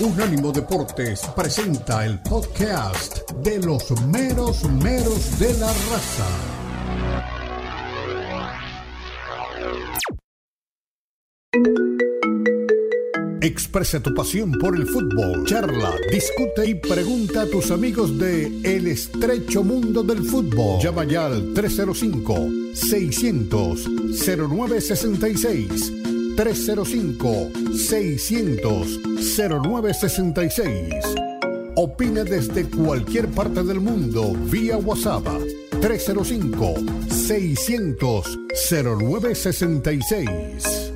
Unánimo Deportes presenta el podcast de los meros meros de la raza. Expresa tu pasión por el fútbol, charla, discute y pregunta a tus amigos de El estrecho mundo del fútbol. Llama ya al 305 600 0966 305-600-0966. Opina desde cualquier parte del mundo vía WhatsApp 305-600-0966.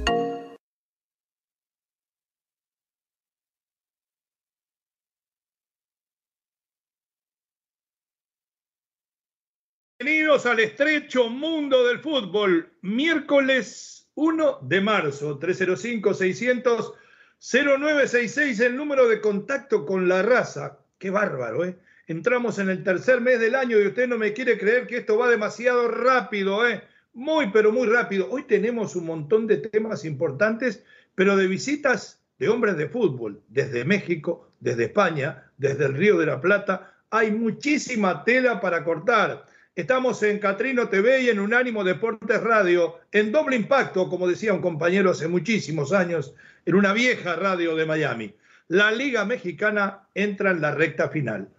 Bienvenidos al estrecho mundo del fútbol. Miércoles 1 de marzo, 305-600-0966, el número de contacto con la raza. Qué bárbaro, ¿eh? Entramos en el tercer mes del año y usted no me quiere creer que esto va demasiado rápido, ¿eh? Muy, pero muy rápido. Hoy tenemos un montón de temas importantes, pero de visitas de hombres de fútbol, desde México, desde España, desde el Río de la Plata. Hay muchísima tela para cortar. Estamos en Catrino TV y en Unánimo Deportes Radio, en doble impacto, como decía un compañero hace muchísimos años, en una vieja radio de Miami. La Liga Mexicana entra en la recta final.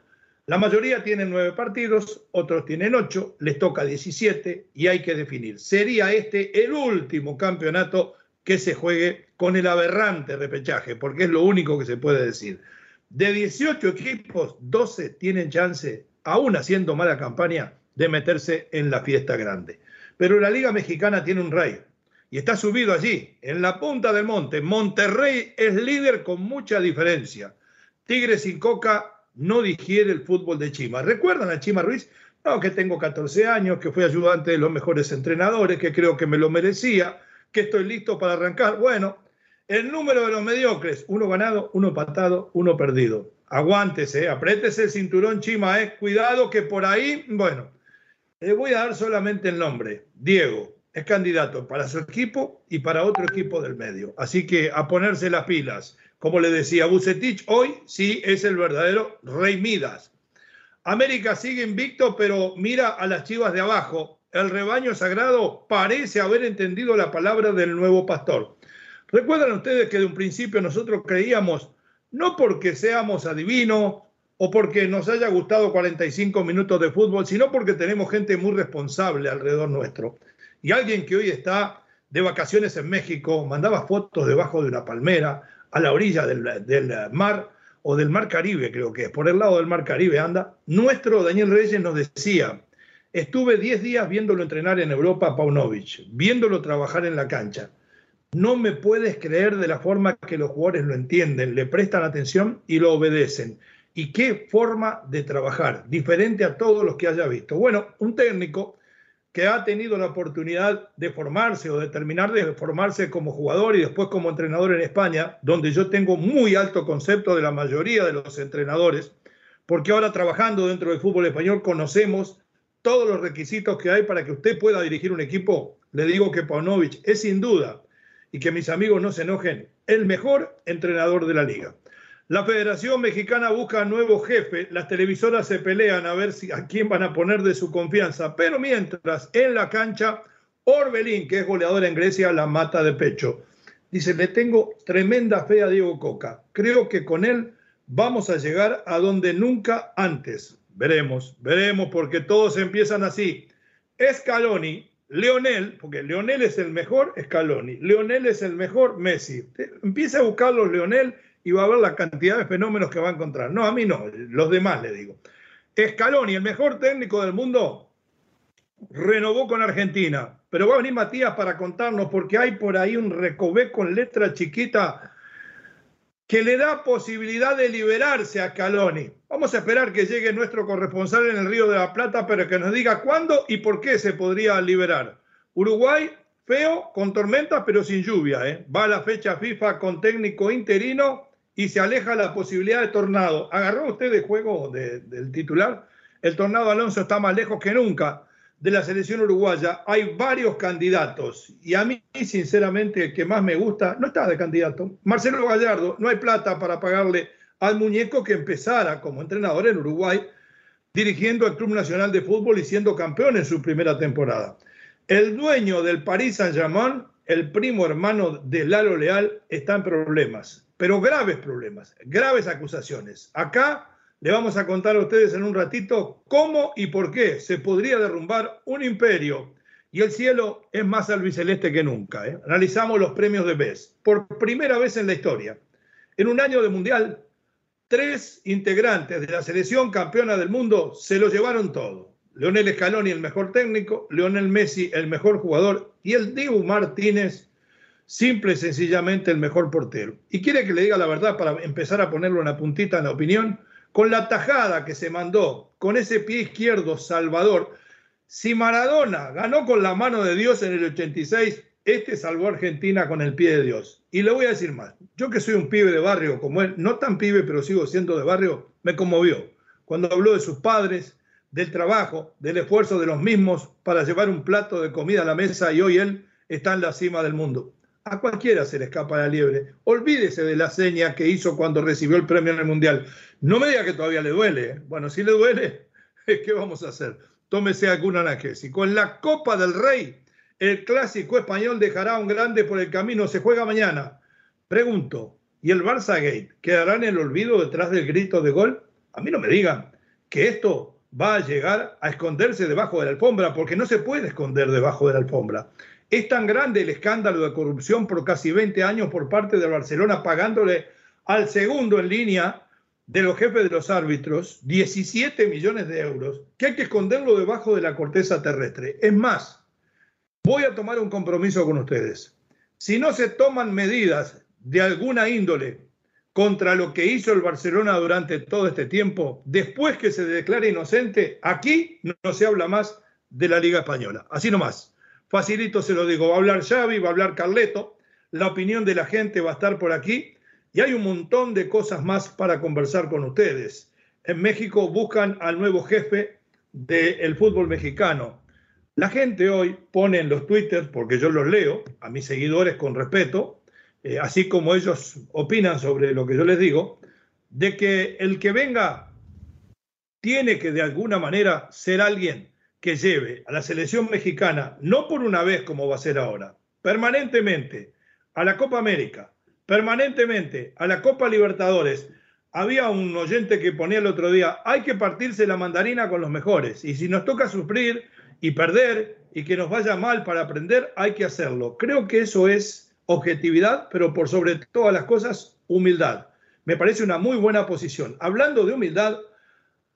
La mayoría tienen nueve partidos, otros tienen ocho, les toca 17 y hay que definir. ¿Sería este el último campeonato que se juegue con el aberrante repechaje? Porque es lo único que se puede decir. De 18 equipos, 12 tienen chance, aún haciendo mala campaña, de meterse en la fiesta grande. Pero la Liga Mexicana tiene un rey y está subido allí, en la punta del monte. Monterrey es líder con mucha diferencia. Tigres y Coca no digiere el fútbol de Chima. ¿Recuerdan a Chima Ruiz? No, que tengo 14 años, que fui ayudante de los mejores entrenadores, que creo que me lo merecía, que estoy listo para arrancar. Bueno, el número de los mediocres, uno ganado, uno patado, uno perdido. Aguántese, apriétese el cinturón Chima, eh. cuidado que por ahí, bueno, le voy a dar solamente el nombre. Diego es candidato para su equipo y para otro equipo del medio. Así que a ponerse las pilas. Como le decía Bucetich, hoy sí es el verdadero Rey Midas. América sigue invicto, pero mira a las chivas de abajo. El rebaño sagrado parece haber entendido la palabra del nuevo pastor. Recuerdan ustedes que de un principio nosotros creíamos, no porque seamos adivinos, o porque nos haya gustado 45 minutos de fútbol, sino porque tenemos gente muy responsable alrededor nuestro. Y alguien que hoy está de vacaciones en México, mandaba fotos debajo de una palmera, a la orilla del, mar o del mar Caribe, creo que es, por el lado del mar Caribe anda. Nuestro Daniel Reyes nos decía, estuve 10 días viéndolo entrenar en Europa a Paunovic, viéndolo trabajar en la cancha. No me puedes creer de la forma que los jugadores lo entienden, le prestan atención y lo obedecen y qué forma de trabajar, diferente a todos los que haya visto. Bueno, un técnico que ha tenido la oportunidad de formarse o de terminar de formarse como jugador y después como entrenador en España, donde yo tengo muy alto concepto de la mayoría de los entrenadores, porque ahora trabajando dentro del fútbol español conocemos todos los requisitos que hay para que usted pueda dirigir un equipo. Le digo que Paunovic es sin duda, y que mis amigos no se enojen, el mejor entrenador de la liga. La Federación Mexicana busca nuevo jefe, las televisoras se pelean a ver si, a quién van a poner de su confianza, pero mientras en la cancha, Orbelín, que es goleador en Grecia, la mata de pecho. Dice, le tengo tremenda fe a Diego Coca. Creo que con él vamos a llegar a donde nunca antes. Veremos, veremos, porque todos empiezan así. Scaloni, Leonel, porque Leonel es el mejor, Scaloni. Leonel es el mejor, Messi. Empieza a buscarlos, Leonel y va a ver la cantidad de fenómenos que va a encontrar. No, a mí no, los demás le digo. Scaloni, el mejor técnico del mundo, renovó con Argentina, pero va a venir Matías para contarnos porque hay por ahí un recobé con letra chiquita que le da posibilidad de liberarse a Scaloni. Vamos a esperar que llegue nuestro corresponsal en el Río de la Plata para que nos diga cuándo y por qué se podría liberar. Uruguay, feo, con tormenta, pero sin lluvia. ¿eh? Va a la fecha FIFA con técnico interino y se aleja la posibilidad de tornado. ¿Agarró usted de juego del titular? El tornado Alonso está más lejos que nunca. de la selección uruguaya hay varios candidatos y a mí sinceramente el que más me gusta no está de candidato. Marcelo Gallardo, no hay plata para pagarle al muñeco que empezara como entrenador en Uruguay dirigiendo al Club Nacional de Fútbol y siendo campeón en su primera temporada. El dueño del Paris Saint-Germain, el primo hermano de Lalo Leal, está en problemas, pero graves problemas, graves acusaciones. Acá le vamos a contar a ustedes en un ratito cómo y por qué se podría derrumbar un imperio y el cielo es más albiceleste que nunca. ¿eh? Analizamos los premios de BES por primera vez en la historia. En un año de mundial, tres integrantes de la selección campeona del mundo se lo llevaron todo. Leonel Scaloni, el mejor técnico, Leonel Messi, el mejor jugador, y el Dibu Martínez, simple sencillamente el mejor portero. Y quiere que le diga la verdad para empezar a ponerlo una puntita en la opinión, con la tajada que se mandó, con ese pie izquierdo salvador. Si Maradona ganó con la mano de Dios en el 86, este salvó a Argentina con el pie de Dios. Y le voy a decir más, yo que soy un pibe de barrio como él, no tan pibe, pero sigo siendo de barrio, me conmovió cuando habló de sus padres, del trabajo, del esfuerzo de los mismos para llevar un plato de comida a la mesa y hoy él está en la cima del mundo. A cualquiera se le escapa la liebre. Olvídese de la seña que hizo cuando recibió el premio en el Mundial. No me diga que todavía le duele. ¿eh? Bueno, si le duele, ¿qué vamos a hacer? Tómese alguna analgésico. Con la Copa del Rey el clásico español dejará un grande por el camino, se juega mañana. Pregunto, ¿y el Barça Gate quedará en el olvido detrás del grito de gol? A mí no me digan que esto va a llegar a esconderse debajo de la alfombra, porque no se puede esconder debajo de la alfombra. Es tan grande el escándalo de corrupción por casi 20 años por parte de Barcelona, pagándole al segundo en línea de los jefes de los árbitros 17 millones de euros, que hay que esconderlo debajo de la corteza terrestre. Es más, voy a tomar un compromiso con ustedes. Si no se toman medidas de alguna índole contra lo que hizo el Barcelona durante todo este tiempo, después que se declare inocente, aquí no se habla más de la Liga Española. Así nomás. Facilito se lo digo. Va a hablar Xavi, va a hablar Carleto. La opinión de la gente va a estar por aquí. Y hay un montón de cosas más para conversar con ustedes. En México buscan al nuevo jefe del fútbol mexicano. La gente hoy pone en los twitters, porque yo los leo, a mis seguidores con respeto, eh, así como ellos opinan sobre lo que yo les digo, de que el que venga tiene que de alguna manera ser alguien que lleve a la selección mexicana, no por una vez como va a ser ahora, permanentemente a la Copa América, permanentemente a la Copa Libertadores. Había un oyente que ponía el otro día, hay que partirse la mandarina con los mejores, y si nos toca sufrir y perder y que nos vaya mal para aprender, hay que hacerlo. Creo que eso es objetividad, pero por sobre todas las cosas, humildad. Me parece una muy buena posición. Hablando de humildad,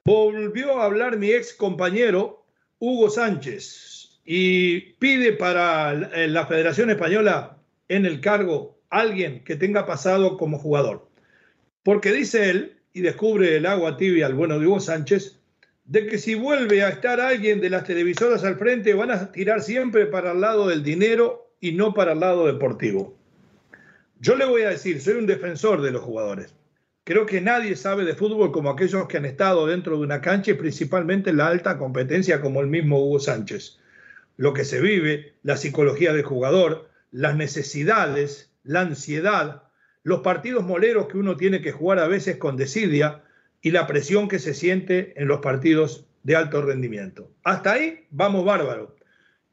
volvió a hablar mi ex compañero Hugo Sánchez y pide para la Federación Española en el cargo alguien que tenga pasado como jugador. Porque dice él, y descubre el agua tibia al bueno de Hugo Sánchez, de que si vuelve a estar alguien de las televisoras al frente van a tirar siempre para el lado del dinero y no para el lado deportivo. Yo le voy a decir, soy un defensor de los jugadores. Creo que nadie sabe de fútbol como aquellos que han estado dentro de una cancha y principalmente en la alta competencia como el mismo Hugo Sánchez. Lo que se vive, la psicología del jugador, las necesidades, la ansiedad, los partidos moleros que uno tiene que jugar a veces con desidia, y la presión que se siente en los partidos de alto rendimiento. Hasta ahí vamos bárbaro.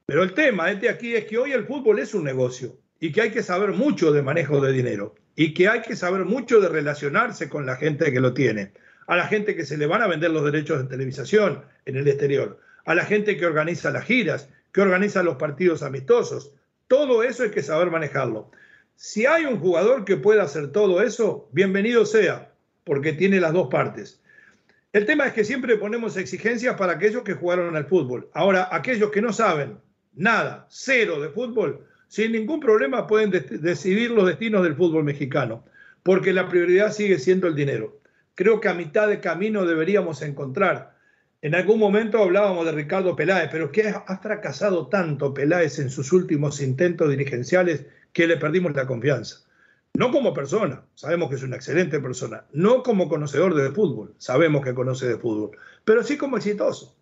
Pero el tema este aquí es que hoy el fútbol es un negocio y que hay que saber mucho de manejo de dinero y que hay que saber mucho de relacionarse con la gente que lo tiene, a la gente que se le van a vender los derechos de televisación en el exterior, a la gente que organiza las giras, que organiza los partidos amistosos. Todo eso hay que saber manejarlo. Si hay un jugador que pueda hacer todo eso, bienvenido sea, porque tiene las dos partes. El tema es que siempre ponemos exigencias para aquellos que jugaron al fútbol. Ahora, aquellos que no saben nada, cero de fútbol, sin ningún problema pueden decidir los destinos del fútbol mexicano, porque la prioridad sigue siendo el dinero. Creo que a mitad de camino deberíamos encontrar. En algún momento hablábamos de Ricardo Peláez, pero que ha fracasado tanto Peláez en sus últimos intentos dirigenciales que le perdimos la confianza. No como persona, sabemos que es una excelente persona. No como conocedor de fútbol, sabemos que conoce de fútbol, pero sí como exitoso.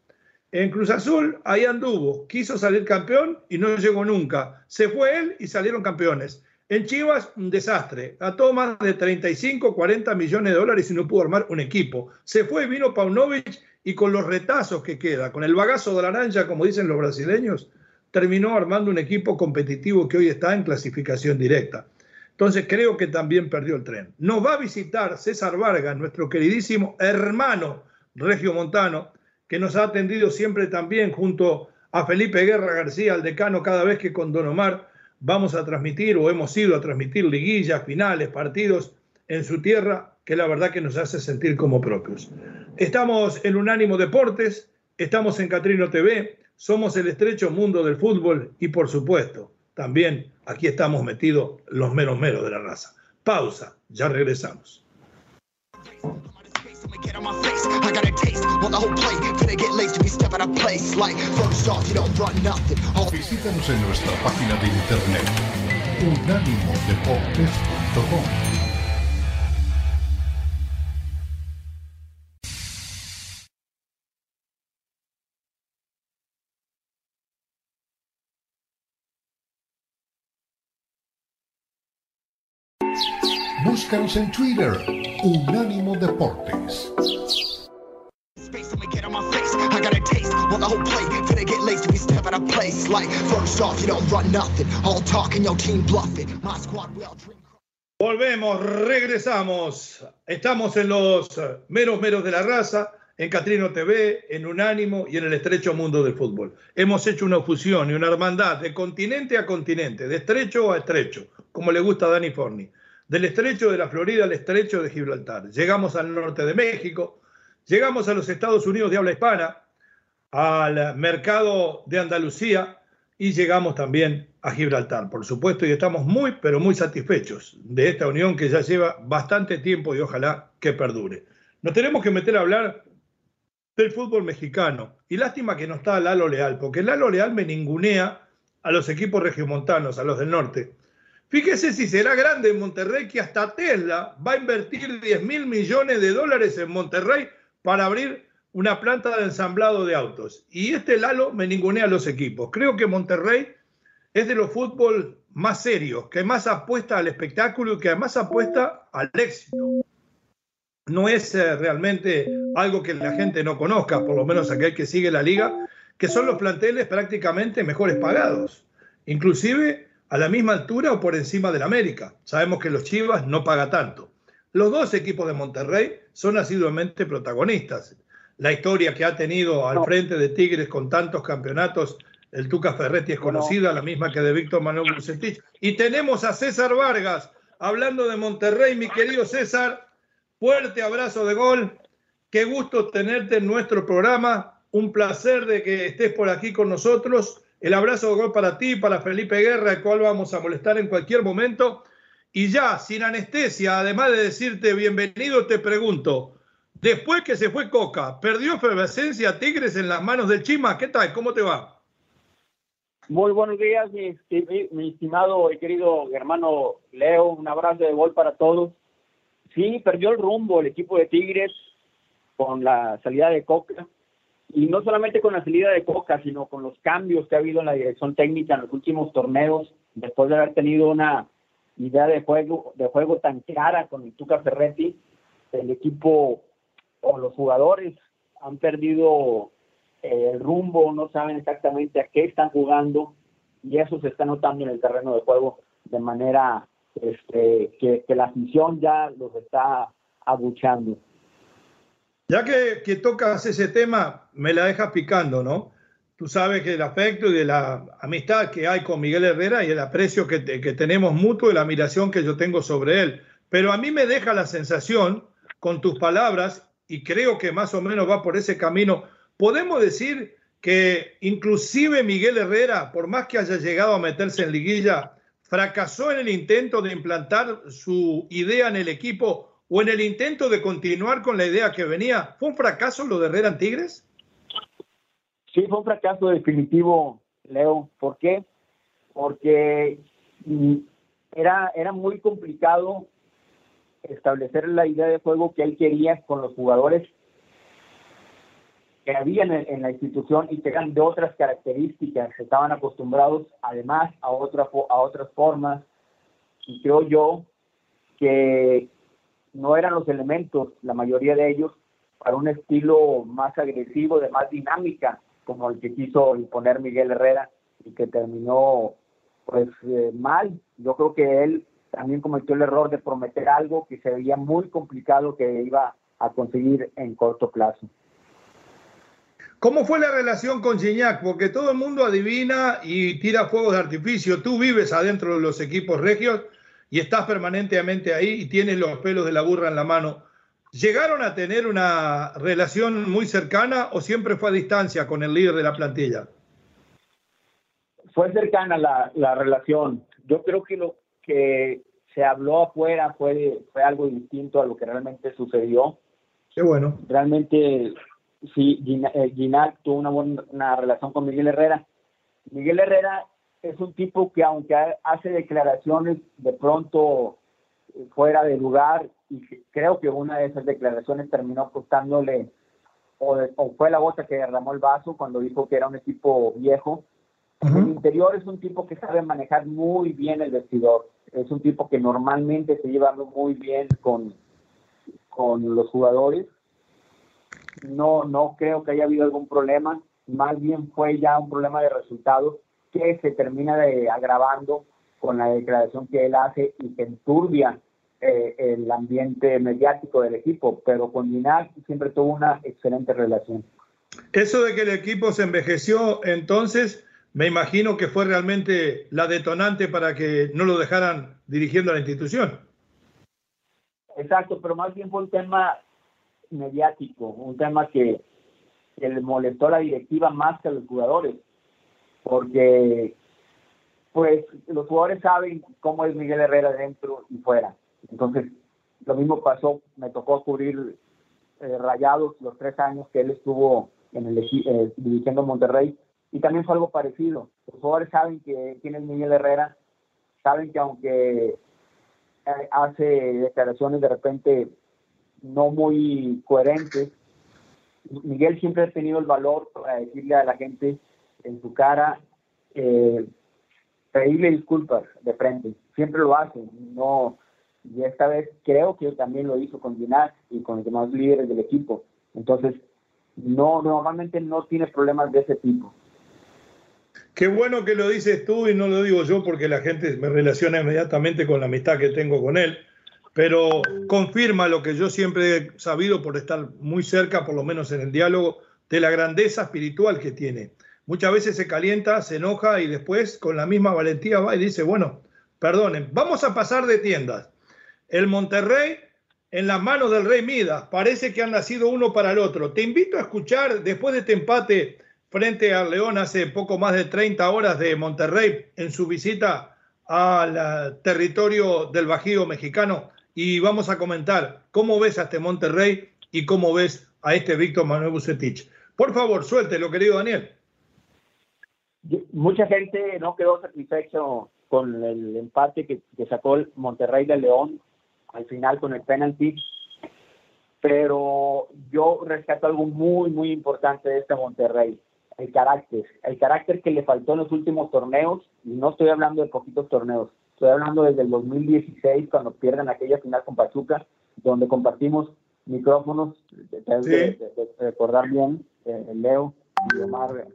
En Cruz Azul, ahí anduvo, quiso salir campeón y no llegó nunca. Se fue él y salieron campeones. En Chivas, un desastre. Gastó más de 35, 40 millones de dólares y no pudo armar un equipo. Se fue, vino Paunovic y con los retazos que queda, con el bagazo de la naranja, como dicen los brasileños, terminó armando un equipo competitivo que hoy está en clasificación directa. Entonces creo que también perdió el tren. Nos va a visitar César Vargas, nuestro queridísimo hermano Regio Montano, que nos ha atendido siempre también junto a Felipe Guerra García, el decano, cada vez que con Don Omar vamos a transmitir o hemos ido a transmitir liguillas, finales, partidos en su tierra, que la verdad que nos hace sentir como propios. Estamos en Unánimo Deportes, estamos en Catrino TV, somos el estrecho mundo del fútbol y por supuesto, también aquí estamos metidos los menos meros de la raza. Pausa, ya regresamos. Get on my face, I got a taste. Want the whole plate, finna get laced we step out of place. Like, first off, you don't run nothing. All... Visítanos en nuestra página de internet unánimodeportes.com. Búscanos en Twitter, Unánimo Deportes. Volvemos, regresamos. Estamos en los meros meros de la raza, en Catrino TV, en Unánimo y en el estrecho mundo del fútbol. Hemos hecho una fusión y una hermandad de continente a continente, de estrecho a estrecho, como le gusta a Dani Forni. Del estrecho de la Florida al estrecho de Gibraltar. Llegamos al norte de México, llegamos a los Estados Unidos de habla hispana, al mercado de Andalucía y llegamos también a Gibraltar, por supuesto, y estamos muy, pero muy satisfechos de esta unión que ya lleva bastante tiempo y ojalá que perdure. Nos tenemos que meter a hablar del fútbol mexicano. Y lástima que no está Lalo Leal, porque Lalo Leal me ningunea a los equipos regiomontanos, a los del norte. Fíjese si será grande en Monterrey que hasta Tesla va a invertir 10 mil millones de dólares en Monterrey para abrir una planta de ensamblado de autos. Y este Lalo me ningunea a los equipos. Creo que Monterrey es de los fútbol más serios, que más apuesta al espectáculo y que además apuesta al éxito. No es eh, realmente algo que la gente no conozca, por lo menos aquel que sigue la liga, que son los planteles prácticamente mejores pagados, inclusive a la misma altura o por encima del América. Sabemos que los Chivas no paga tanto. Los dos equipos de Monterrey son asiduamente protagonistas la historia que ha tenido al frente de Tigres con tantos campeonatos. El Tuca Ferretti es conocida, la misma que de Víctor Manuel Bucetich. Y tenemos a César Vargas hablando de Monterrey, mi querido César. Fuerte abrazo de gol. Qué gusto tenerte en nuestro programa. Un placer de que estés por aquí con nosotros. El abrazo de gol para ti, para Felipe Guerra, el cual vamos a molestar en cualquier momento. Y ya, sin anestesia, además de decirte bienvenido, te pregunto, Después que se fue Coca, perdió efervescencia Tigres en las manos del Chima. ¿Qué tal? ¿Cómo te va? Muy buenos días, mi, estimado y querido hermano Leo. Un abrazo de gol para todos. Sí, perdió el rumbo el equipo de Tigres con la salida de Coca. Y no solamente con la salida de Coca, sino con los cambios que ha habido en la dirección técnica en los últimos torneos, después de haber tenido una idea de juego, de juego tan clara con el Tuca Ferretti, el equipo o los jugadores han perdido eh, el rumbo, no saben exactamente a qué están jugando y eso se está notando en el terreno de juego de manera este, que, la afición ya los está abuchando. Ya que, que, tocas ese tema, me la dejas picando, ¿no? Tú sabes que el afecto y de la amistad que hay con Miguel Herrera y el aprecio que, que tenemos mutuo y la admiración que yo tengo sobre él. Pero a mí me deja la sensación, con tus palabras, y creo que más o menos va por ese camino. Podemos decir que inclusive Miguel Herrera, por más que haya llegado a meterse en liguilla, fracasó en el intento de implantar su idea en el equipo o en el intento de continuar con la idea que venía. ¿Fue un fracaso lo de Herrera en Tigres? Sí, fue un fracaso definitivo, Leo. ¿Por qué? Porque mm, era, era muy complicado establecer la idea de juego que él quería con los jugadores que había en, la institución y que eran de otras características, estaban acostumbrados además a, otra, a otras formas. Y creo yo que no eran los elementos, la mayoría de ellos, para un estilo más agresivo, de más dinámica, como el que quiso imponer Miguel Herrera y que terminó pues eh, mal. Yo creo que él también cometió el error de prometer algo que se veía muy complicado que iba a conseguir en corto plazo. ¿Cómo fue la relación con Gignac? Porque todo el mundo adivina y tira fuegos de artificio. Tú vives adentro de los equipos regios y estás permanentemente ahí y tienes los pelos de la burra en la mano. ¿Llegaron a tener una relación muy cercana o siempre fue a distancia con el líder de la plantilla? Fue cercana la, la relación. Yo creo que lo que se habló afuera fue, fue algo distinto a lo que realmente sucedió. Qué bueno. Realmente sí, Ginac eh, tuvo una buena relación con Miguel Herrera. Miguel Herrera es un tipo que aunque hace declaraciones de pronto eh, fuera de lugar, y creo que una de esas declaraciones terminó costándole, o, fue la gota que derramó el vaso cuando dijo que era un equipo viejo. El interior es un tipo que sabe manejar muy bien el vestidor. Es un tipo que normalmente se lleva muy bien con, con los jugadores no, no creo que haya habido algún problema, más bien fue ya un problema de resultados que se termina de agravando con la declaración que él hace y que enturbia eh, el ambiente mediático del equipo, pero con Ginal siempre tuvo una excelente relación. Eso de que el equipo se envejeció, entonces me imagino que fue realmente la detonante para que no lo dejaran dirigiendo a la institución. Exacto, pero más bien fue un tema mediático, un tema que, le molestó a la directiva más que a los jugadores, porque pues los jugadores saben cómo es Miguel Herrera dentro y fuera. Entonces, lo mismo pasó, me tocó cubrir eh, Rayados los tres años que él estuvo en el eh, dirigiendo Monterrey y también fue algo parecido. Los jugadores saben que es Miguel Herrera, saben que aunque eh, hace declaraciones de repente no muy coherentes. Miguel siempre ha tenido el valor para decirle a la gente en su cara, eh, pedirle disculpas de frente. Siempre lo hace. No, y esta vez creo que también lo hizo con Ginás y con los demás líderes del equipo. Entonces, no, normalmente no tiene problemas de ese tipo. Qué bueno que lo dices tú y no lo digo yo porque la gente me relaciona inmediatamente con la amistad que tengo con él pero confirma lo que yo siempre he sabido por estar muy cerca, por lo menos en el diálogo, de la grandeza espiritual que tiene. Muchas veces se calienta, se enoja y después con la misma valentía va y dice, bueno, perdonen, vamos a pasar de tiendas. El Monterrey en las manos del Rey Midas, parece que han nacido uno para el otro. Te invito a escuchar después de este empate frente al León hace poco más de 30 horas de Monterrey en su visita al territorio del Bajío mexicano y vamos a comentar cómo ves a este Monterrey y cómo ves a este Víctor Manuel Bucetich. Por favor, suéltelo, querido Daniel. Mucha gente no quedó satisfecho con el empate que, sacó el Monterrey de León al final con el penalti, pero yo rescato algo muy, muy importante de este Monterrey, el carácter, el carácter que le faltó en los últimos torneos, y no estoy hablando de poquitos torneos, Estoy hablando desde el 2016, cuando pierden aquella final con Pachuca, donde compartimos micrófonos, de, recordar bien, eh, Leo.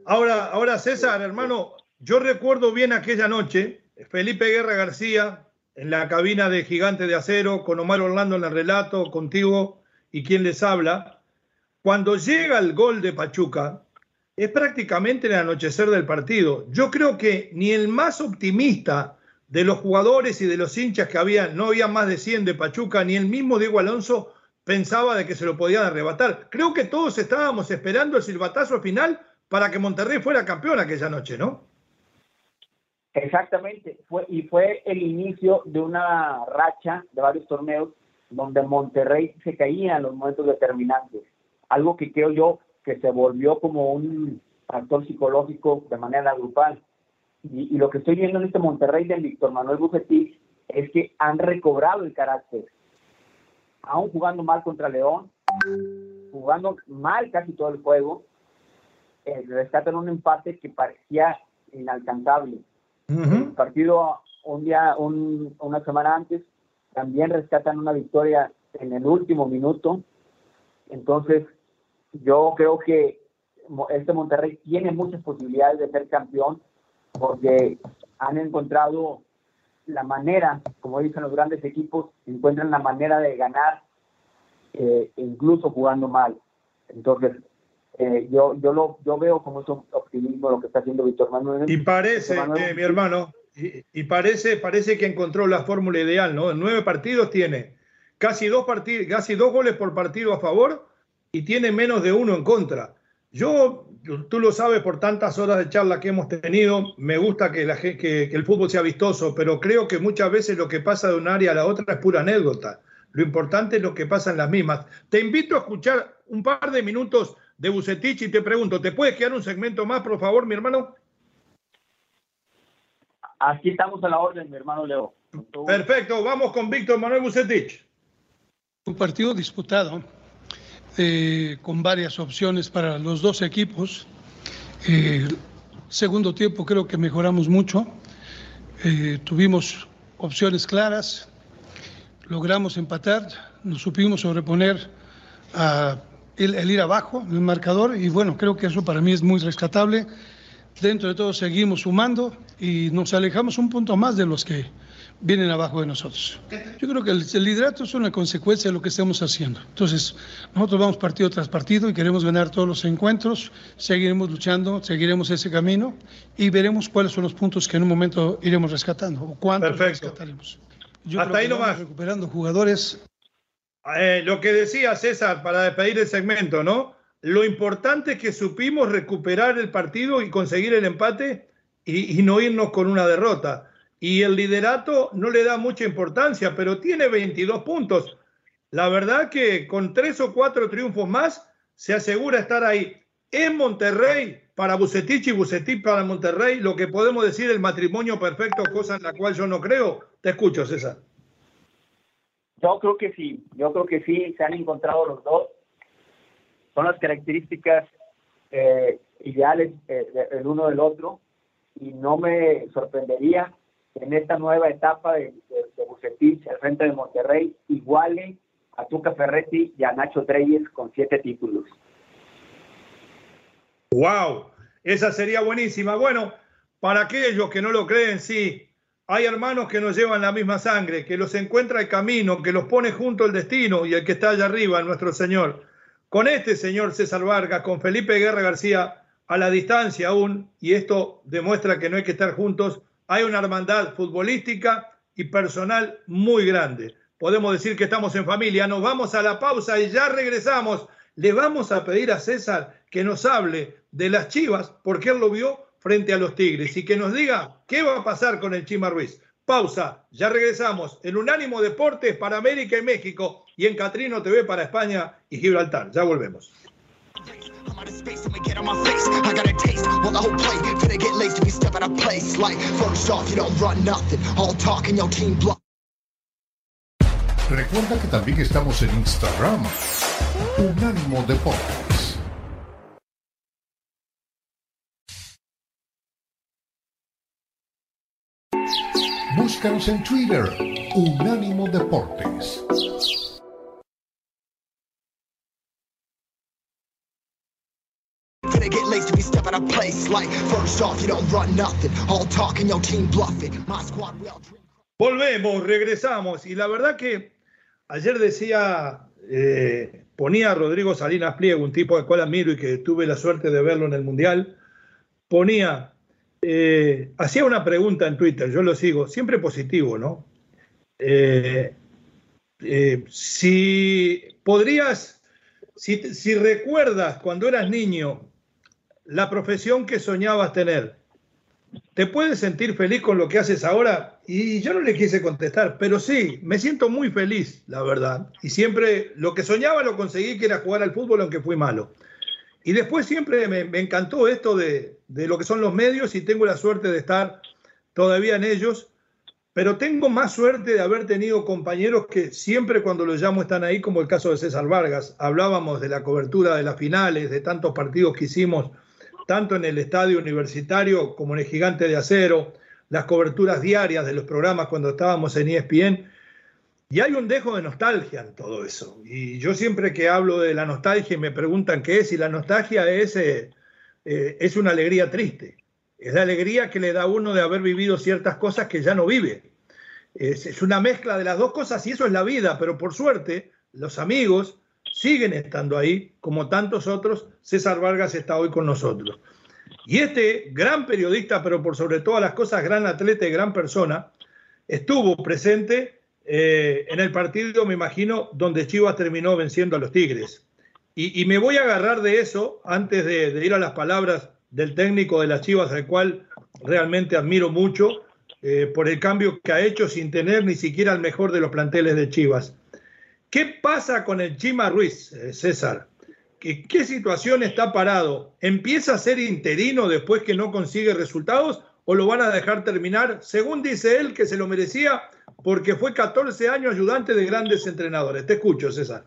Ahora, ahora, César, hermano, yo recuerdo bien aquella noche, Felipe Guerra García, en la cabina de Gigante de Acero, con Omar Orlando en el relato, contigo y quien les habla. Cuando llega el gol de Pachuca, es prácticamente el anochecer del partido. Yo creo que ni el más optimista de los jugadores y de los hinchas que había, no había más de 100 de Pachuca, ni el mismo Diego Alonso pensaba de que se lo podían arrebatar. Creo que todos estábamos esperando el silbatazo final para que Monterrey fuera campeón aquella noche, ¿no? Exactamente, fue, y fue el inicio de una racha de varios torneos donde Monterrey se caía en los momentos determinantes, algo que creo yo que se volvió como un factor psicológico de manera grupal y, lo que estoy viendo en este Monterrey de Víctor Manuel Bucetich es que han recobrado el carácter. Aún jugando mal contra León, jugando mal casi todo el juego, eh, rescatan un empate que parecía inalcanzable. El partido un día, una semana antes, también rescatan una victoria en el último minuto. Entonces, yo creo que este Monterrey tiene muchas posibilidades de ser campeón porque han encontrado la manera, como dicen los grandes equipos, encuentran la manera de ganar eh, incluso jugando mal. Entonces, eh, yo, yo, lo, yo veo como es un optimismo lo que está haciendo Víctor Manuel. Y parece, eh, mi hermano, y, parece, parece que encontró la fórmula ideal, ¿no? En nueve partidos tiene casi dos, partidos, casi dos goles por partido a favor y tiene menos de uno en contra. Yo, tú lo sabes por tantas horas de charla que hemos tenido, me gusta que, la, que, que el fútbol sea vistoso, pero creo que muchas veces lo que pasa de un área a la otra es pura anécdota. Lo importante es lo que pasa en las mismas. Te invito a escuchar un par de minutos de Bucetich y te pregunto, ¿te puedes quedar un segmento más, por favor, mi hermano? Aquí estamos a la orden, mi hermano Leo. Perfecto, vamos con Víctor Manuel Bucetich. Un partido disputado, eh, con varias opciones para los dos equipos. Eh, segundo tiempo creo que mejoramos mucho. Eh, tuvimos opciones claras, logramos empatar, nos supimos sobreponer a el, ir abajo el marcador y bueno, creo que eso para mí es muy rescatable. Dentro de todo seguimos sumando y nos alejamos un punto más de los que vienen abajo de nosotros. Yo creo que el, liderato es una consecuencia de lo que estamos haciendo. Entonces, nosotros vamos partido tras partido y queremos ganar todos los encuentros, seguiremos luchando, seguiremos ese camino y veremos cuáles son los puntos que en un momento iremos rescatando o cuántos rescataremos. Yo Hasta ahí nomás. Recuperando jugadores eh, lo que decía César para despedir el segmento, ¿no? Lo importante es que supimos recuperar el partido y conseguir el empate y, no irnos con una derrota. Y el liderato no le da mucha importancia, pero tiene 22 puntos. La verdad que con tres o cuatro triunfos más se asegura estar ahí. En Monterrey, para Bucetich y Bucetich para Monterrey, lo que podemos decir el matrimonio perfecto, cosa en la cual yo no creo. Te escucho, César. Yo creo que sí, yo creo que sí, se han encontrado los dos. Son las características eh, ideales eh, uno del otro y no me sorprendería en esta nueva etapa de, de, de Bucetich frente de Monterrey iguale a Tuca Ferretti y a Nacho Treyes con siete títulos. ¡Wow! Esa sería buenísima. Bueno, para aquellos que no lo creen, sí, hay hermanos que nos llevan la misma sangre, que los encuentra el camino, que los pone junto al destino y el que está allá arriba, nuestro Señor. Con este señor César Vargas, con Felipe Guerra García, a la distancia aún, y esto demuestra que no hay que estar juntos, hay una hermandad futbolística y personal muy grande. Podemos decir que estamos en familia. Nos vamos a la pausa y ya regresamos. Le vamos a pedir a César que nos hable de las chivas, porque él lo vio frente a los Tigres y que nos diga qué va a pasar con el Chima Ruiz. Pausa, ya regresamos en Unánimo Deportes para América y México y en Catrino TV para España y Gibraltar. Ya volvemos. Recuerda que también estamos en Instagram. Unánimo Deportes. Búscanos en Twitter, Unánimo Deportes. Volvemos, regresamos. Y la verdad que ayer decía, eh, ponía a Rodrigo Salinas Pliego, un tipo al cual admiro y que tuve la suerte de verlo en el Mundial, ponía eh, hacía una pregunta en Twitter, yo lo sigo, siempre positivo, ¿no? Eh, eh, si podrías, si, si, recuerdas cuando eras niño la profesión que soñabas tener, ¿te puedes sentir feliz con lo que haces ahora? Y yo no le quise contestar, pero sí, me siento muy feliz, la verdad. Y siempre lo que soñaba lo conseguí, que era jugar al fútbol, aunque fui malo. Y después siempre me, encantó esto de, lo que son los medios y tengo la suerte de estar todavía en ellos, pero tengo más suerte de haber tenido compañeros que siempre cuando los llamo están ahí, como el caso de César Vargas. Hablábamos de la cobertura de las finales, de tantos partidos que hicimos tanto en el estadio universitario como en el Gigante de Acero, las coberturas diarias de los programas cuando estábamos en ESPN. Y hay un dejo de nostalgia en todo eso. Y yo siempre que hablo de la nostalgia y me preguntan qué es, y la nostalgia es, eh, eh, es una alegría triste. Es la alegría que le da uno de haber vivido ciertas cosas que ya no vive. Es, es una mezcla de las dos cosas y eso es la vida, pero por suerte los amigos siguen estando ahí, como tantos otros. César Vargas está hoy con nosotros. Y este gran periodista, pero por sobre todas las cosas, gran atleta y gran persona, estuvo presente eh, en el partido, me imagino, donde Chivas terminó venciendo a los Tigres. Y, me voy a agarrar de eso antes de, ir a las palabras del técnico de las Chivas, al cual realmente admiro mucho eh, por el cambio que ha hecho sin tener ni siquiera el mejor de los planteles de Chivas. ¿Qué pasa con el Chima Ruiz, eh, César? ¿Qué, ¿Qué situación está parado? ¿Empieza a ser interino después que no consigue resultados o lo van a dejar terminar, según dice él, que se lo merecía porque fue 14 años ayudante de grandes entrenadores. Te escucho, César.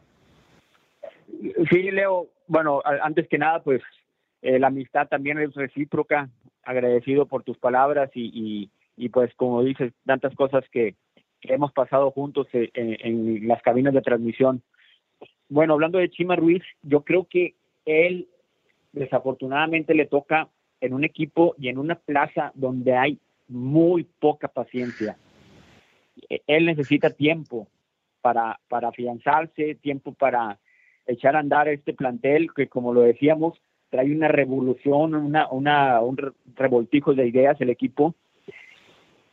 Sí, Leo. Bueno, antes que nada, pues eh, la amistad también es recíproca. Agradecido por tus palabras y, pues como dices, tantas cosas que, hemos pasado juntos en, en, las cabinas de transmisión. Bueno, hablando de Chima Ruiz, yo creo que él desafortunadamente le toca en un equipo y en una plaza donde hay muy poca paciencia. Él necesita tiempo para, para afianzarse, tiempo para echar a andar este plantel que, como lo decíamos, trae una revolución, una, una, un revoltijo de ideas el equipo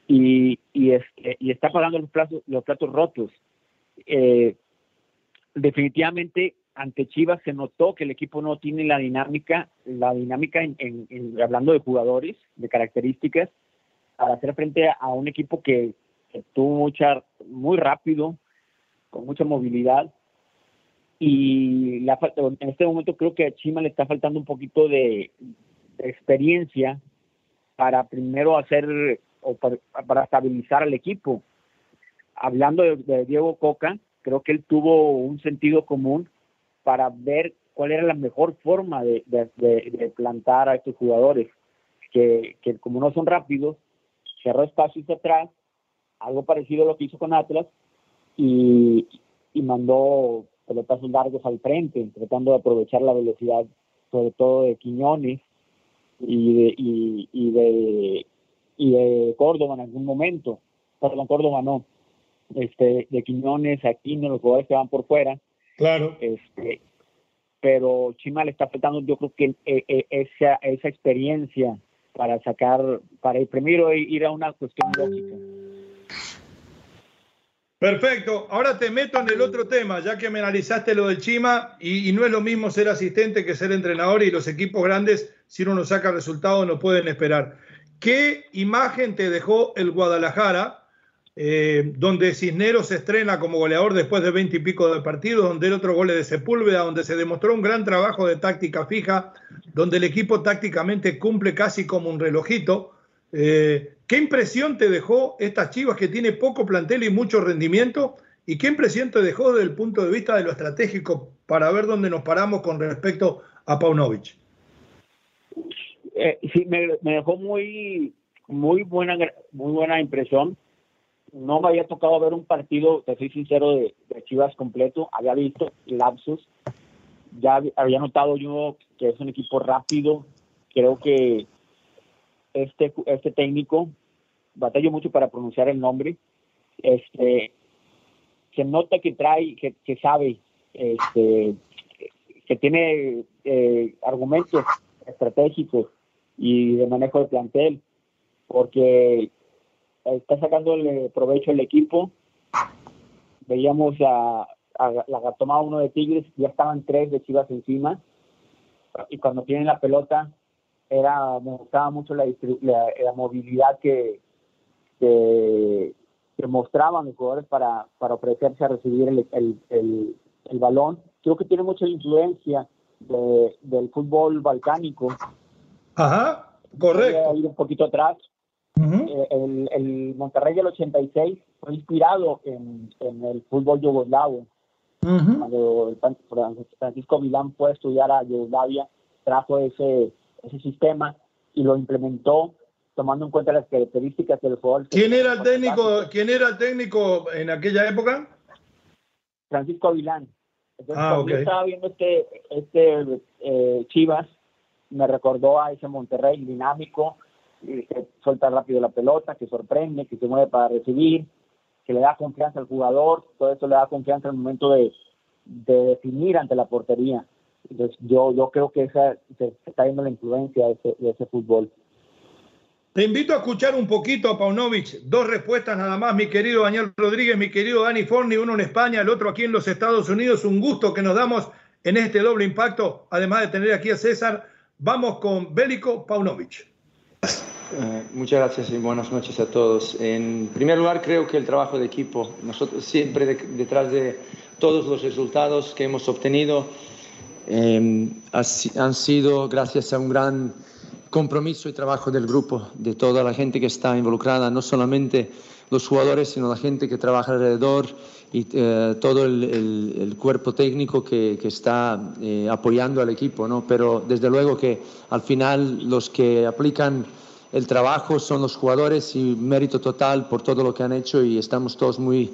y, y, este, y está pagando los platos, los platos rotos. Eh, definitivamente ante Chivas se notó que el equipo no tiene la dinámica, la dinámica en, en, hablando de jugadores, de características, para hacer frente a un equipo que, estuvo mucha, muy rápido, con mucha movilidad. Y la, en este momento creo que a Chima le está faltando un poquito de, experiencia para primero hacer o para, estabilizar al equipo. Hablando de, Diego Coca, creo que él tuvo un sentido común para ver cuál era la mejor forma de, de plantar a estos jugadores, que, que, como no son rápidos, cerró espacios atrás algo parecido a lo que hizo con Atlas y, y mandó pelotazos largos al frente, tratando de aprovechar la velocidad, sobre todo de Quiñones y de, y, de, y de Córdoba en algún momento. Perdón, Córdoba no. Este, de Quiñones, Aquino, los jugadores que van por fuera. Claro. Este, pero Chima le está faltando, yo creo que eh, eh, esa, esa experiencia para sacar, para primero ir a una cuestión lógica. Perfecto. Ahora te meto en el otro tema, ya que me analizaste lo del Chima, y, no es lo mismo ser asistente que ser entrenador, y los equipos grandes, si uno no saca resultados, no pueden esperar. ¿Qué imagen te dejó el Guadalajara, eh, donde Cisneros se estrena como goleador después de veinte y pico de partidos, donde el otro gol de Sepúlveda, donde se demostró un gran trabajo de táctica fija, donde el equipo tácticamente cumple casi como un relojito? Eh, ¿Qué impresión te dejó estas Chivas que tiene poco plantel y mucho rendimiento? ¿Y qué impresión te dejó desde el punto de vista de lo estratégico para ver dónde nos paramos con respecto a Paunovic? Eh, sí, me, dejó muy, muy buena, muy buena impresión. No me había tocado ver un partido, te soy sincero, de, de Chivas completo. Había visto lapsus. Ya había notado yo que es un equipo rápido. Creo que este, este técnico, batallo mucho para pronunciar el nombre, este, se nota que trae, que, que sabe, este, que tiene eh, argumentos estratégicos y de manejo de plantel, porque está sacando el provecho el equipo. Veíamos a, la tomaba uno de Tigres, ya estaban tres de Chivas encima, y cuando tienen la pelota era me mucho la, la, movilidad que, que, mostraban los jugadores para, para ofrecerse a recibir el, el, el, balón. Creo que tiene mucha influencia del fútbol balcánico. Ajá, correcto. ir un poquito atrás. Eh, el, el, Monterrey del 86 fue inspirado en, en el fútbol yugoslavo. Cuando Francisco Milán fue a estudiar a Yugoslavia, trajo ese ese sistema y lo implementó tomando en cuenta las características del jugador. ¿Quién era el técnico, ¿quién era el técnico en aquella época? Francisco Avilán. Entonces, ah, yo estaba viendo este, este eh, Chivas, me recordó a ese Monterrey dinámico, que suelta rápido la pelota, que sorprende, que se mueve para recibir, que le da confianza al jugador, todo eso le da confianza al momento de, definir ante la portería. Yo, yo creo que esa, se, está viendo la influencia de ese, de ese fútbol. Te invito a escuchar un poquito a Paunovic. Dos respuestas nada más, mi querido Daniel Rodríguez, mi querido Dani Forni, uno en España, el otro aquí en los Estados Unidos. Un gusto que nos damos en este doble impacto, además de tener aquí a César. Vamos con Bélico Paunovic. Eh, muchas gracias y buenas noches a todos. En primer lugar, creo que el trabajo de equipo, nosotros siempre detrás de todos los resultados que hemos obtenido, eh, han sido gracias a un gran compromiso y trabajo del grupo, de toda la gente que está involucrada, no solamente los jugadores, sino la gente que trabaja alrededor y eh, todo el, cuerpo técnico que, está eh, apoyando al equipo. ¿no? Pero desde luego que al final los que aplican el trabajo son los jugadores y mérito total por todo lo que han hecho y estamos todos muy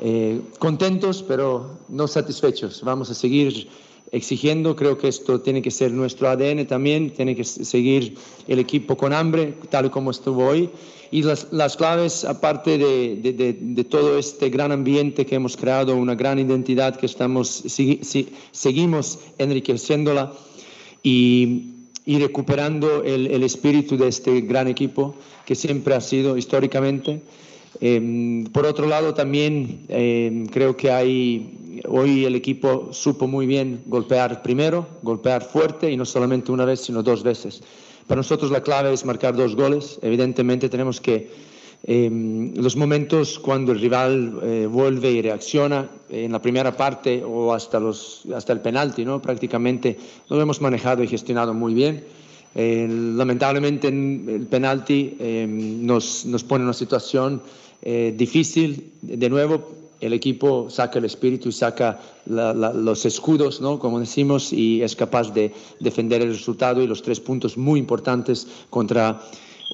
eh, contentos, pero no satisfechos. Vamos a seguir exigiendo. Creo que esto tiene que ser nuestro ADN también, tiene que seguir el equipo con hambre, tal como estuvo hoy. Y las, las claves, aparte de, de, de, todo este gran ambiente que hemos creado, una gran identidad que estamos, si, seguimos enriqueciéndola y, y recuperando el, el espíritu de este gran equipo que siempre ha sido históricamente. Eh, por otro lado, también eh, creo que hay hoy el equipo supo muy bien golpear primero, golpear fuerte y no solamente una vez, sino dos veces. Para nosotros la clave es marcar dos goles. Evidentemente tenemos que eh, los momentos cuando el rival eh, vuelve y reacciona en la primera parte o hasta, los, hasta el penalti, ¿no? prácticamente lo hemos manejado y gestionado muy bien. Eh, lamentablemente el penalti nos, nos pone en una situación difícil de nuevo el equipo saca el espíritu y saca los escudos, ¿no? como decimos, y es capaz de defender el resultado y los tres puntos muy importantes contra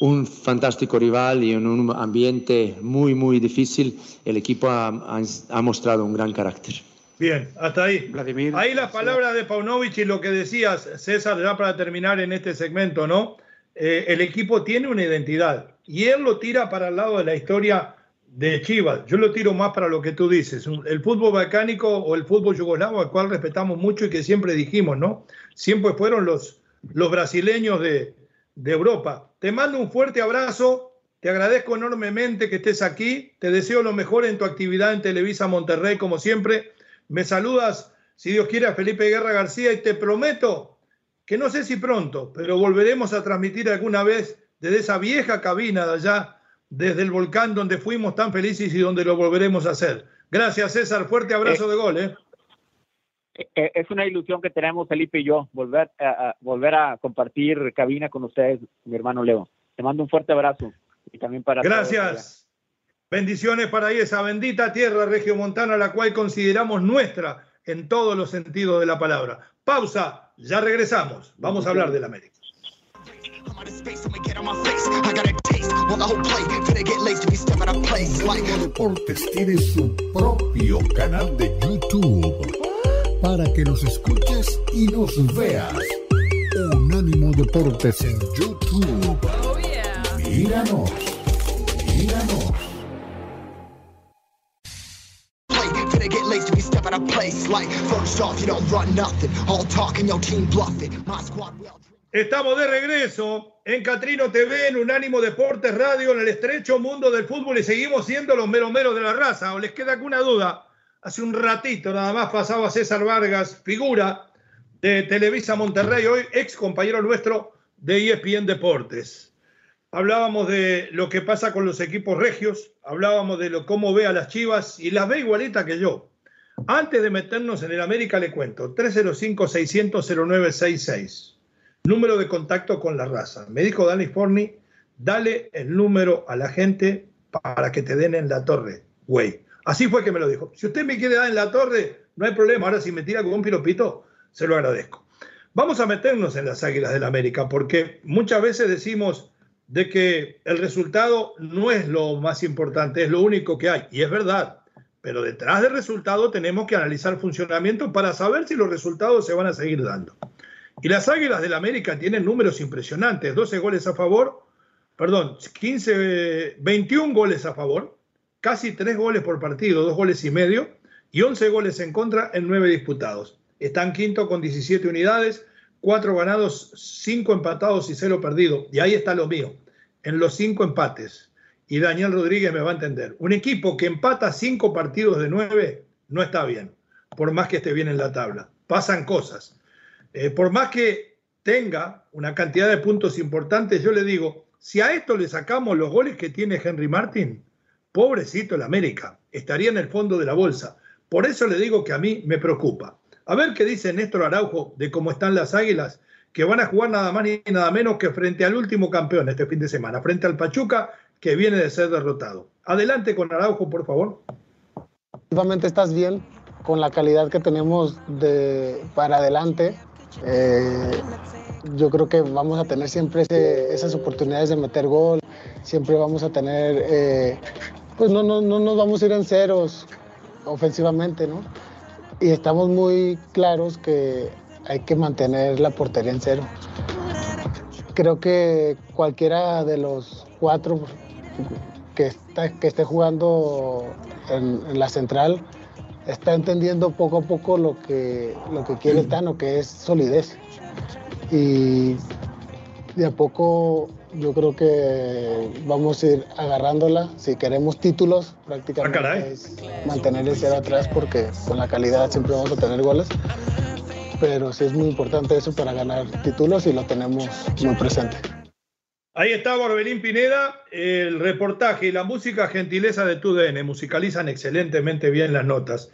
un fantástico rival y en un ambiente muy, muy difícil, el equipo ha, mostrado un gran carácter. Bien, hasta ahí. Vladimir, ahí la palabra de Paunovic y lo que decías, César, ya para terminar en este segmento, ¿no? Eh, el equipo tiene una identidad y él lo tira para el lado de la historia de Chivas. Yo lo tiro más para lo que tú dices. El fútbol balcánico o el fútbol yugoslavo, al cual respetamos mucho y que siempre dijimos, ¿no? Siempre fueron los, los brasileños de, de Europa. Te mando un fuerte abrazo. Te agradezco enormemente que estés aquí. Te deseo lo mejor en tu actividad en Televisa Monterrey, como siempre. Me saludas, si Dios quiere, a Felipe Guerra García y te prometo que no sé si pronto, pero volveremos a transmitir alguna vez desde esa vieja cabina de allá desde el volcán donde fuimos tan felices y donde lo volveremos a hacer. Gracias, César. Fuerte abrazo eh, de gol. ¿eh? ¿eh? Es una ilusión que tenemos Felipe y yo, volver a, volver a compartir cabina con ustedes, mi hermano Leo. Te mando un fuerte abrazo. Y también para Gracias. Bendiciones para ahí, esa bendita tierra regiomontana, la cual consideramos nuestra en todos los sentidos de la palabra. Pausa, ya regresamos. Vamos a hablar del América. Deportes tiene su propio canal de YouTube para que nos escuches y nos veas. Unánimo Deportes en YouTube. Míranos, míranos. A place like first off you don't run nothing all talking your team bluffing my squad will Estamos de regreso en Catrino TV, en Unánimo Deportes Radio, en el estrecho mundo del fútbol y seguimos siendo los meromeros de la raza. ¿O les queda alguna duda? Hace un ratito nada más pasaba César Vargas, figura de Televisa Monterrey, hoy ex compañero nuestro de ESPN Deportes. Hablábamos de lo que pasa con los equipos regios, hablábamos de lo, cómo ve a las chivas y las ve igualita que yo. Antes de meternos en el América le cuento, 305-600-0966 número de contacto con la raza. Me dijo Dani Forni, dale el número a la gente para que te den en la torre, güey. Así fue que me lo dijo. Si usted me quiere dar en la torre, no hay problema. Ahora si me tira con un piropito, se lo agradezco. Vamos a meternos en las Águilas del América, porque muchas veces decimos de que el resultado no es lo más importante, es lo único que hay. Y es verdad, pero detrás del resultado tenemos que analizar funcionamiento para saber si los resultados se van a seguir dando. Y las Águilas del América tienen números impresionantes, 12 goles a favor, perdón, 15, 21 goles a favor, casi 3 goles por partido, 2 goles y medio, y 11 goles en contra en 9 disputados. Están quinto con 17 unidades, 4 ganados, 5 empatados y 0 perdido. Y ahí está lo mío, en los 5 empates. Y Daniel Rodríguez me va a entender. Un equipo que empata 5 partidos de 9 no está bien, por más que esté bien en la tabla. Pasan cosas. Eh, por más que tenga una cantidad de puntos importantes, yo le digo, si a esto le sacamos los goles que tiene Henry Martin, pobrecito el América, estaría en el fondo de la bolsa. Por eso le digo que a mí me preocupa. A ver qué dice Néstor Araujo de cómo están las Águilas, que van a jugar nada más ni nada menos que frente al último campeón este fin de semana, frente al Pachuca, que viene de ser derrotado. Adelante con Araujo, por favor. Efectivamente estás bien con la calidad que tenemos de, para adelante. Eh, yo creo que vamos a tener siempre esas oportunidades de meter gol, siempre vamos a tener, eh, pues no, no, no nos vamos a ir en ceros ofensivamente, ¿no? Y estamos muy claros que hay que mantener la portería en cero. Creo que cualquiera de los cuatro que, está, que esté jugando en, la central está entendiendo poco a poco lo que, lo que quiere Tano, que es solidez y de a poco yo creo que vamos a ir agarrándola. Si queremos títulos, prácticamente ah, es mantener el cero atrás porque con la calidad siempre vamos a tener goles. Pero sí es muy importante eso para ganar títulos y lo tenemos muy presente. Ahí está Orbelín Pineda, el reportaje y la música gentileza de TUDN. Musicalizan excelentemente bien las notas.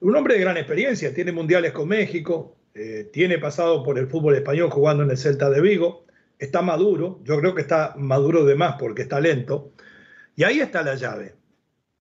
Un hombre de gran experiencia, tiene mundiales con México, eh, tiene pasado por el fútbol español jugando en el Celta de Vigo, está maduro, yo creo que está maduro de más porque está lento, y ahí está la llave.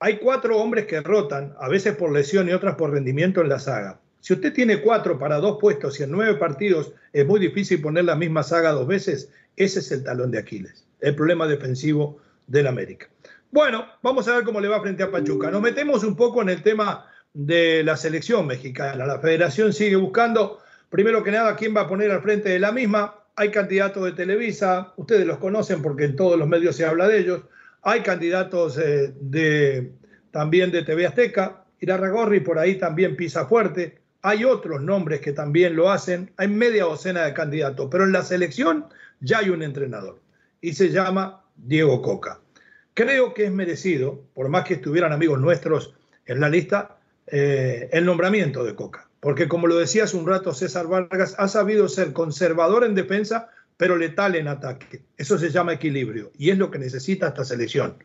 Hay cuatro hombres que rotan, a veces por lesión y otras por rendimiento en la saga. Si usted tiene cuatro para dos puestos y en nueve partidos es muy difícil poner la misma saga dos veces, ese es el talón de Aquiles, el problema defensivo del América. Bueno, vamos a ver cómo le va frente a Pachuca. Nos metemos un poco en el tema de la selección mexicana. La federación sigue buscando Primero que nada, ¿quién va a poner al frente de la misma? Hay candidatos de Televisa, ustedes los conocen porque en todos los medios se habla de ellos. Hay candidatos eh, de, también de TV Azteca, Irarragorri por ahí también pisa fuerte. Hay otros nombres que también lo hacen. Hay media docena de candidatos, pero en la selección ya hay un entrenador y se llama Diego Coca. Creo que es merecido, por más que estuvieran amigos nuestros en la lista, eh, el nombramiento de Coca porque como lo decía hace un rato César Vargas, ha sabido ser conservador en defensa, pero letal en ataque. Eso se llama equilibrio y es lo que necesita esta selección.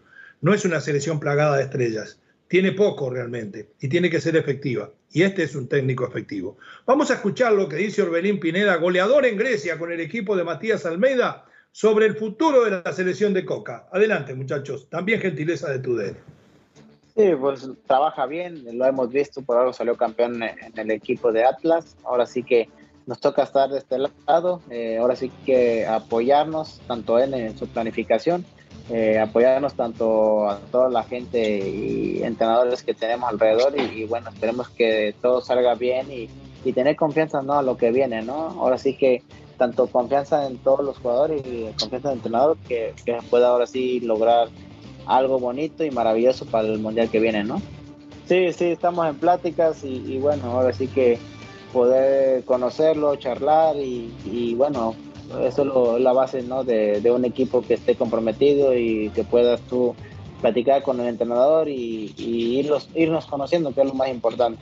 No es una selección plagada de estrellas, tiene poco realmente y tiene que ser efectiva. Y este es un técnico efectivo. Vamos a escuchar lo que dice Orbelín Pineda, goleador en Grecia con el equipo de Matías Almeida, sobre el futuro de la selección de Coca. Adelante, muchachos. También gentileza de tu dedo. Sí, pues trabaja bien, lo hemos visto, por algo salió campeón en el equipo de Atlas, ahora sí que nos toca estar de este lado, eh, ahora sí que apoyarnos tanto en, su planificación, eh, apoyarnos tanto a toda la gente y entrenadores que tenemos alrededor y, bueno, esperemos que todo salga bien y, tener confianza ¿no? a lo que viene, ¿no? Ahora sí que tanto confianza en todos los jugadores y confianza en el entrenador que, que pueda ahora sí lograr algo bonito y maravilloso para el mundial que viene, ¿no? Sí, sí, estamos en pláticas y, bueno, ahora sí que poder conocerlo, charlar y, bueno, eso es la base ¿no? de, un equipo que esté comprometido y que puedas tú platicar con el entrenador y, irlos, irnos conociendo, que es lo más importante.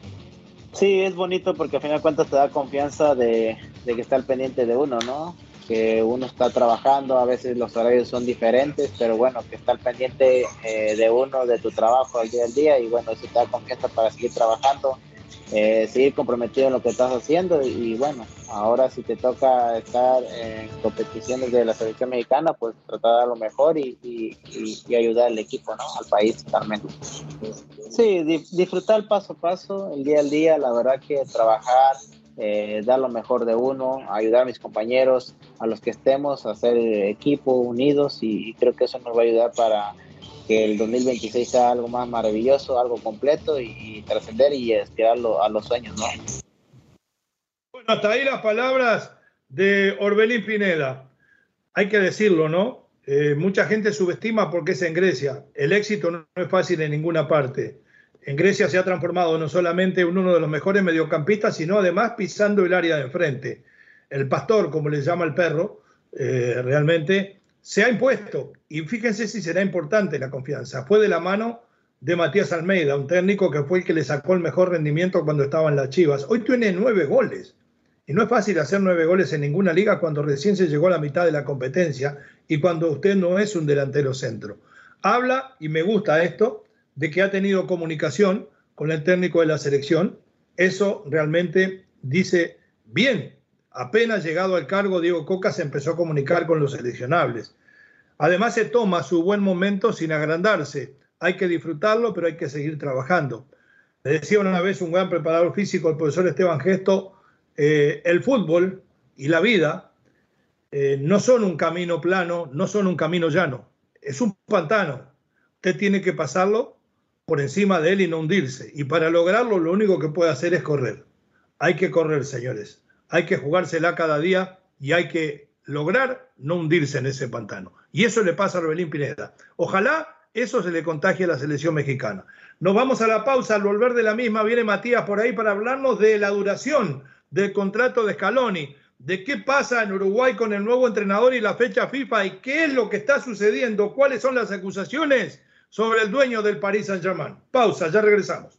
Sí, es bonito porque al final de cuentas te da confianza de, de que está al pendiente de uno, ¿no? que uno está trabajando, a veces los horarios son diferentes, pero bueno, que está pendiente eh, de uno, de tu trabajo al día al día y bueno, eso te da confianza para seguir trabajando, eh, seguir comprometido en lo que estás haciendo y, bueno, ahora si te toca estar en competiciones de la selección mexicana, pues tratar de dar lo mejor y, y, ayudar al equipo, ¿no? Al país totalmente. Sí, disfrutar paso a paso, el día al día, la verdad que trabajar eh, dar lo mejor de uno, ayudar a mis compañeros, a los que estemos, a hacer equipo unidos y, creo que eso nos va a ayudar para que el 2026 sea algo más maravilloso, algo completo y, trascender y estirarlo a los sueños, ¿no? Bueno, hasta ahí las palabras de Orbelín Pineda. Hay que decirlo, ¿no? Eh, mucha gente subestima porque es en Grecia. El éxito no es fácil en ninguna parte en Grecia se ha transformado no solamente en uno de los mejores mediocampistas, sino además pisando el área de enfrente. El pastor, como le llama el perro, eh, realmente se ha impuesto. Y fíjense si será importante la confianza. Fue de la mano de Matías Almeida, un técnico que fue el que le sacó el mejor rendimiento cuando estaba en las Chivas. Hoy tiene nueve goles. Y no es fácil hacer nueve goles en ninguna liga cuando recién se llegó a la mitad de la competencia y cuando usted no es un delantero centro. Habla, y me gusta esto, de que ha tenido comunicación con el técnico de la selección. Eso realmente dice bien. Apenas llegado al cargo, Diego Coca se empezó a comunicar con los seleccionables. Además, se toma su buen momento sin agrandarse. Hay que disfrutarlo, pero hay que seguir trabajando. Le decía una vez un gran preparador físico, el profesor Esteban Gesto, eh, el fútbol y la vida eh, no son un camino plano, no son un camino llano, es un pantano. Usted tiene que pasarlo por encima de él y no hundirse. Y para lograrlo lo único que puede hacer es correr. Hay que correr, señores. Hay que jugársela cada día y hay que lograr no hundirse en ese pantano. Y eso le pasa a Robelín Pineda. Ojalá eso se le contagie a la selección mexicana. Nos vamos a la pausa. Al volver de la misma viene Matías por ahí para hablarnos de la duración del contrato de Scaloni, de qué pasa en Uruguay con el nuevo entrenador y la fecha FIFA y qué es lo que está sucediendo, cuáles son las acusaciones sobre el dueño del Paris Saint-Germain. Pausa, ya regresamos.